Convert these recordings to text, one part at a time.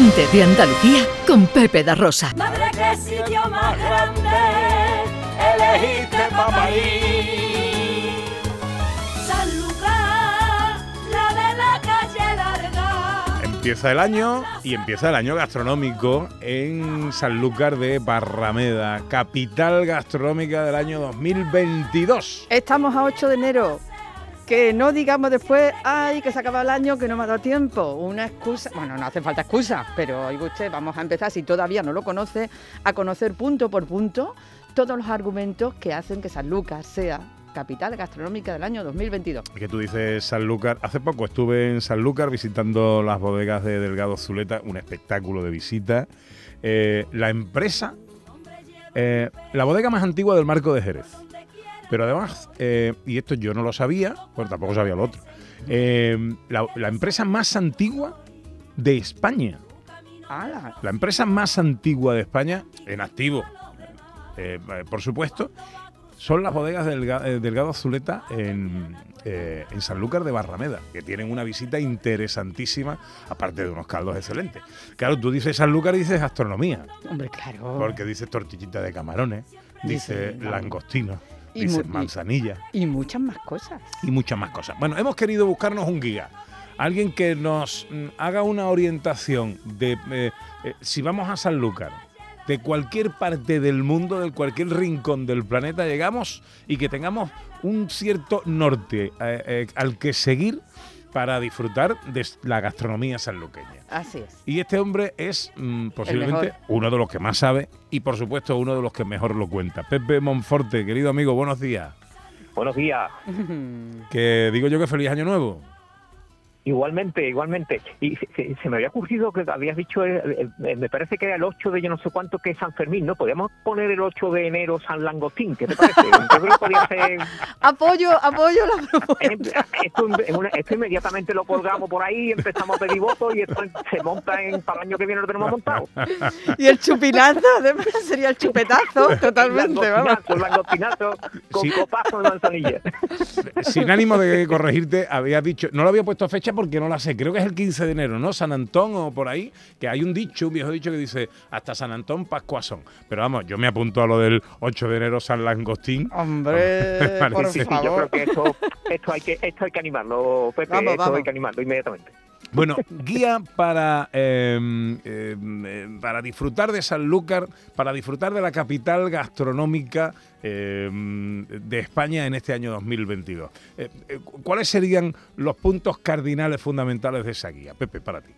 Gente de Andalucía con Pepe da Rosa. Madre, qué sitio más grande elegiste para Sanlúcar, la de la calle larga. Empieza el año y empieza el año gastronómico en Sanlúcar de Barrameda, capital gastronómica del año 2022. Estamos a 8 de enero. Que no digamos después, ay, que se acaba el año, que no me ha dado tiempo. Una excusa, bueno, no hace falta excusa, pero oiga usted, vamos a empezar, si todavía no lo conoce, a conocer punto por punto todos los argumentos que hacen que Sanlúcar sea capital gastronómica del año 2022. Que tú dices Sanlúcar. Hace poco estuve en Sanlúcar visitando las bodegas de Delgado Zuleta, un espectáculo de visita. Eh, la empresa, eh, la bodega más antigua del Marco de Jerez. Pero además, eh, y esto yo no lo sabía, pues tampoco sabía lo otro, eh, la, la empresa más antigua de España. ¡Hala! La empresa más antigua de España, en activo, eh, por supuesto, son las bodegas del Ga- Delgado Azuleta en, eh, en Sanlúcar de Barrameda, que tienen una visita interesantísima, aparte de unos caldos excelentes. Claro, tú dices Sanlúcar y dices gastronomía, Hombre, claro. porque dices tortillita de camarones, dices Dice- langostino, Y manzanilla Y muchas más cosas. y muchas más cosas. Bueno, hemos querido buscarnos un guía. Alguien que nos mm, haga una orientación de eh, eh, si vamos a Sanlúcar, de cualquier parte del mundo, de cualquier rincón del planeta llegamos y que tengamos un cierto norte eh, al que seguir para disfrutar de la gastronomía sanluqueña. Así es. Y este hombre es mm, posiblemente uno de los que más sabe y por supuesto uno de los que mejor lo cuenta. Pepe Monforte, querido amigo, buenos días. Buenos días. Que digo yo que feliz año nuevo. Igualmente, igualmente. Y se, se- se me había ocurrido que habías dicho, eh, eh, me parece que era el 8 de yo no sé cuánto que es San Fermín, ¿no? Podríamos poner el 8 de enero San Langostín, ¿qué te parece? Yo creo que podría ser... Apoyo, apoyo la propuesta. Esto, en una- esto inmediatamente lo colgamos por ahí, empezamos a pedir votos y esto se monta en, para el año que viene lo tenemos montado. Y el chupinazo, además, sería el chupetazo, totalmente, vamos. Langostinazo, langostinazo, con Sí. copazo de manzanilla. Sin ánimo de corregirte, había dicho, no lo había puesto fecha porque no la sé, creo que es el 15 de enero, ¿no? San Antón o por ahí, que hay un dicho, un viejo dicho que dice hasta San Antón, Pascuasón. Pero vamos, yo me apunto a lo del 8 de enero, San Langostín. Hombre, por sí, Sí, sí, yo creo que esto, esto, hay que esto hay que animarlo, Pepe, Vamos, esto vamos. hay que animarlo inmediatamente. Bueno, guía para, eh, eh, eh, para disfrutar de Sanlúcar, para disfrutar de la capital gastronómica de España en este año 2022. Eh, eh, ¿Cuáles serían los puntos cardinales fundamentales de esa guía? Pepe, para ti.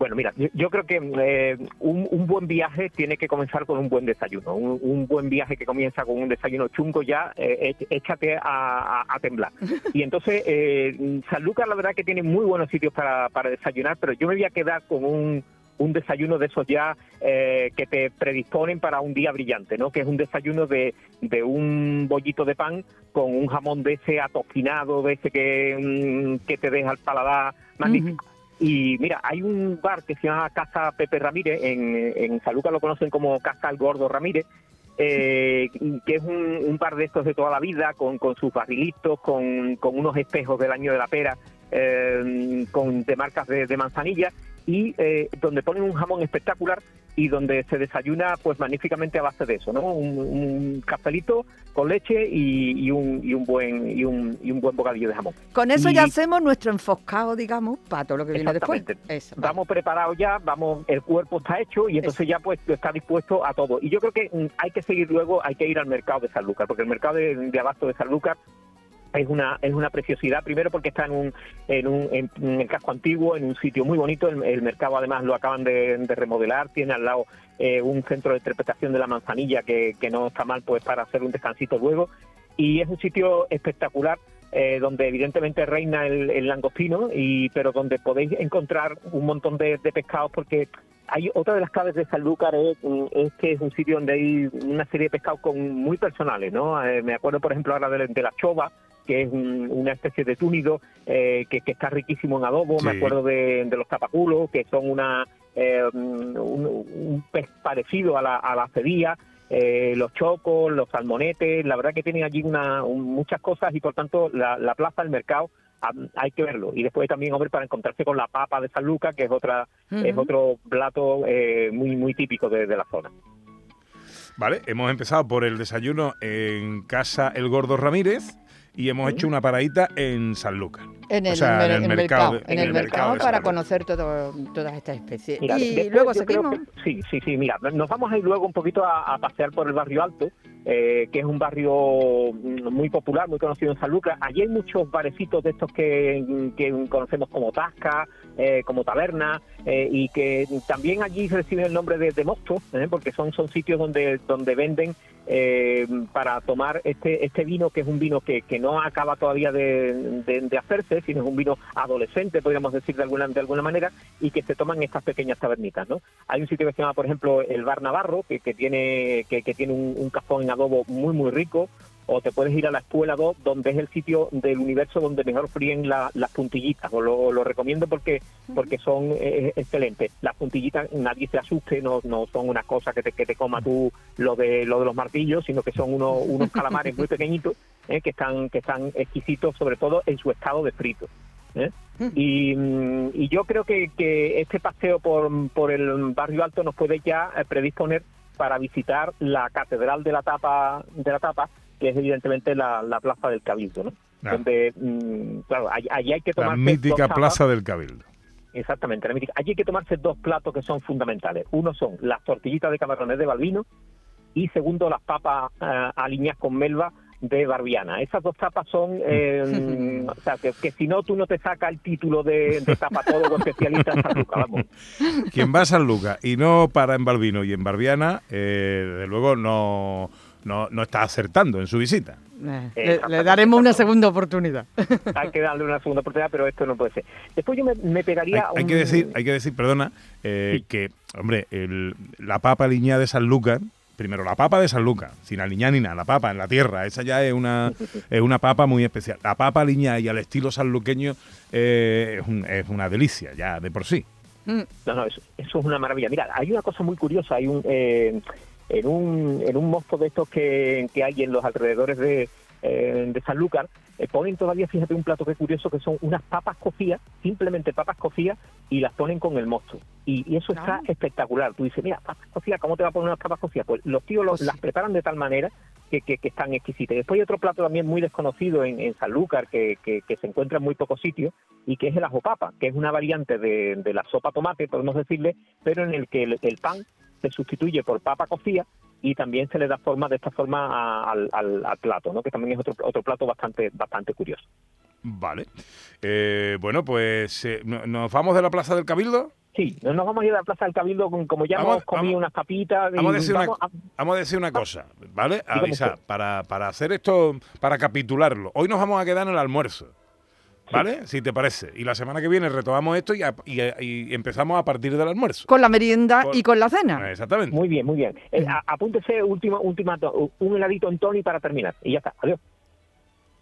Bueno, mira, yo, yo creo que eh, un, un buen viaje tiene que comenzar con un buen desayuno. Un, un buen viaje que comienza con un desayuno chungo ya, eh, éch- échate a, a- a temblar. Y entonces, eh, Sanlúcar la verdad que tiene muy buenos sitios para, para desayunar, pero yo me voy a quedar con un, un desayuno de esos ya eh, que te predisponen para un día brillante, ¿no? Que es un desayuno de, de un bollito de pan con un jamón de ese atocinado, de ese que, mm, que te deja el paladar magnífico. Y mira, hay un bar que se llama Casa Pepe Ramírez, en, en Sanlúcar lo conocen como Casa El Gordo Ramírez, eh, que es un, un bar de estos de toda la vida, con, con sus barrilitos, con, con unos espejos del año de la pera, eh, con de marcas de manzanilla, y eh, donde ponen un jamón espectacular y donde se desayuna pues magníficamente a base de eso, ¿no? Un, un cafelito con leche y, y un, y un buen y un, y un buen bocadillo de jamón. Con eso ya hacemos nuestro enfoscado, digamos, para todo lo que viene después. Exactamente. Eso, vale. Vamos preparados ya, vamos, el cuerpo está hecho y entonces ya pues está dispuesto a todo. Y yo creo que mm, hay que seguir luego, hay que ir al mercado de Sanlúcar, porque el mercado de, de abasto de Sanlúcar es una es una preciosidad. Primero porque está en un en un en, el casco antiguo en un sitio muy bonito. El, el mercado además lo acaban de, de remodelar. Tiene al lado eh, un centro de interpretación de la manzanilla que, que no está mal pues para hacer un descansito luego. Y es un sitio espectacular eh, donde evidentemente reina el, el langostino y pero donde podéis encontrar un montón de, de pescados porque hay otra de las claves de Sanlúcar es, es que es un sitio donde hay una serie de pescados con, muy personales, ¿no? Eh, me acuerdo, por ejemplo, ahora de, de la chova, que es un- una especie de túnido eh, que, que está riquísimo en adobo. Me acuerdo de, de los tapaculos, que son una eh, un, un pez parecido a la, a la cedilla. eh, los chocos, los salmonetes, la verdad que tienen allí una, un- muchas cosas y por tanto la, la plaza, el mercado, hay que verlo. Y después también, hombre, para encontrarse con la papa de San Lucas, que es otra es otro plato eh, muy muy típico de, la zona. Vale, hemos empezado por el desayuno en casa El Gordo Ramírez y hemos hecho una paradita en San Lucas. En el, mercado, en el, mercado, para conocer todo, todas estas especies. y luego seguimos. sí, sí, sí. Mira, nos vamos a ir luego un poquito a, pasear por el barrio Alto, eh, que es un barrio muy popular, muy conocido en San Lucas. Allí hay muchos barecitos de estos que, conocemos como Tasca, eh, como Taberna, eh, y que también allí reciben el nombre de, de mostos, porque son, son sitios donde, donde venden para tomar este, este vino, que es un vino que, que no acaba todavía de, de hacerse, sino es un vino adolescente, podríamos decir de alguna, de alguna manera, y que se toman estas pequeñas tabernitas. ¿no? Hay un sitio que se llama, por ejemplo, el Bar Navarro, que, tiene, que, tiene un, un cazón en adobo muy, muy rico, o te puedes ir a la Escuela 2, donde es el sitio del universo donde mejor fríen las puntillitas. Os lo, recomiendo porque porque son eh, excelentes. Las puntillitas, nadie se asuste, no, no son una cosa que te, que te coma tú lo de, lo de los martillos, sino que son unos, unos calamares muy pequeñitos eh, que, están, que están exquisitos, sobre todo en su estado de frito. ¿eh? Y, y, yo creo que, que este paseo por, por el barrio alto nos puede ya predisponer para visitar la catedral de la tapa de la tapa que es evidentemente la, plaza del Cabildo, ¿no? Ah. Donde, mm, claro, allí hay que tomar... La mítica plaza del Cabildo. Exactamente, la mítica. Allí hay que tomarse dos platos que son fundamentales. Uno son las tortillitas de camarones de Balbino y segundo las papas uh, alineadas con melva de Barbiana. Esas dos tapas son, eh, o sea, que, si no, tú no te sacas el título de, de tapatólogo especialista en San Lucas, vamos. Quien va a San Lucas y no para en Balbino y en Barbiana, eh, desde luego no no, no está acertando en su visita. Eh, le, daremos una segunda oportunidad. Hay que darle una segunda oportunidad, pero esto no puede ser. Después yo me, pegaría hay, que decir, hay que decir, perdona, eh, que, hombre, la papa liñada de San Lucas, primero la papa de San Lucas, sin aliñar ni nada, la papa en la tierra, esa ya es una, es una papa muy especial. La papa aliñada y al estilo sanluqueño eh, es, una delicia ya de por sí. Mm. No, no, eso, es una maravilla. Mira, hay una cosa muy curiosa, hay un... Eh, en un, en un mosto de estos que, que hay en los alrededores de, eh, de Sanlúcar, eh, ponen todavía, fíjate, un plato que es curioso, que son unas papas cocidas, simplemente papas cocidas, y las ponen con el mosto. Y, eso está ah. espectacular. Tú dices, mira, papas cocidas, ¿cómo te va a poner unas papas cocidas? Pues los tíos pues las preparan de tal manera que, que, están exquisitas. Después hay otro plato también muy desconocido en, en Sanlúcar, que, que, se encuentra en muy pocos sitios, y que es el ajo papa, que es una variante de, de la sopa tomate, podemos decirle, pero en el que el, el pan se sustituye por papa cocida y también se le da forma de esta forma al, al, plato, ¿no? que también es otro, otro plato bastante, bastante curioso. Vale. Eh, bueno, pues eh, nos vamos de la Plaza del Cabildo. Sí, nos vamos a ir a la Plaza del Cabildo como ya hemos comido unas papitas. Vamos, a decir una, vamos a decir una cosa, ¿vale? Avisa, para, para hacer esto, para capitularlo. Hoy nos vamos a quedar en el almuerzo. ¿Vale? Si te parece. Y la semana que viene retomamos esto y, empezamos a partir del almuerzo. Con la merienda y con la cena. Exactamente. Muy bien, muy bien. Eh, apúntese último, última, un heladito en Tony para terminar. Y ya está. Adiós.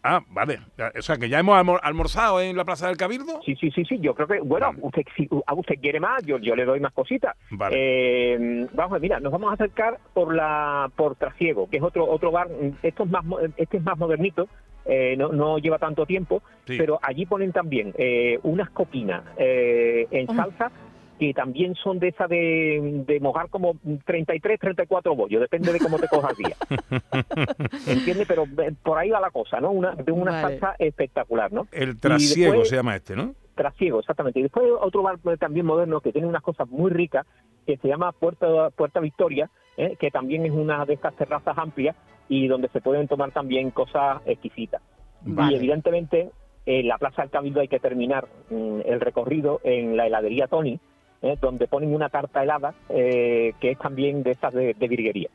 Ah, vale. O sea, que ya hemos almorzado en la Plaza del Cabildo. Sí, sí, sí, sí. Yo creo que, bueno, usted, si usted quiere más, yo, yo le doy más cositas. Vale. Eh, vamos, mira, nos vamos a acercar por la por Trasiego, que es otro otro bar. Esto es más, este es más modernito, eh, no, no, lleva tanto tiempo, pero allí ponen también eh, unas coquinas eh, en salsa que también son de esa de, de, mojar como 33, 34 bollos, depende de cómo te cojas día. ¿Entiendes? Pero por ahí va la cosa, ¿no? Una, de una salsa espectacular, ¿no? El trasiego se llama este, ¿no? Trasiego, exactamente. Y después otro bar también moderno que tiene unas cosas muy ricas, que se llama Puerta, Puerta Victoria, que también es una de estas terrazas amplias y donde se pueden tomar también cosas exquisitas. Y evidentemente en la Plaza del Cabildo hay que terminar mm, el recorrido en la heladería Tony, eh, donde ponen una tarta helada eh, que es también de estas de virguería.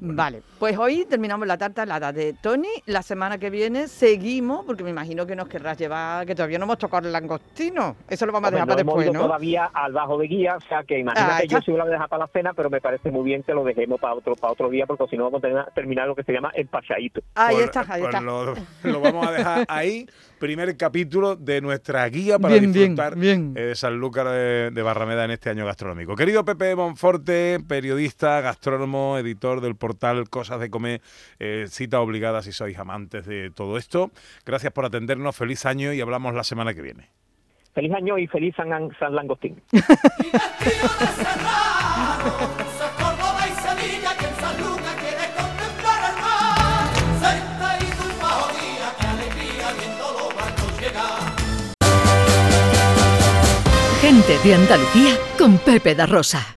Vale, pues hoy terminamos la tarta helada de Tony. La semana que viene seguimos, porque me imagino que nos querrás llevar, que todavía no hemos tocado el langostino. Eso lo vamos a dejar para después, ¿no? todavía al bajo de guía, o sea que imagínate, yo sí lo voy a dejar para la cena, pero me parece muy bien que lo dejemos para otro para otro día, porque si no vamos a terminar lo que se llama el paseadito. Ahí está, ahí pues está. Lo, vamos a dejar ahí, primer capítulo de nuestra guía para disfrutar bien, eh, de Sanlúcar de, Barrameda en este año gastronómico. Querido Pepe Monforte, periodista, gastrónomo, editor del portal Cosas de Comer, eh, cita obligada si sois amantes de todo esto. Gracias por atendernos, feliz año y hablamos la semana que viene. Feliz año y feliz San, San Langostín. Gente de Andalucía con Pepe da Rosa.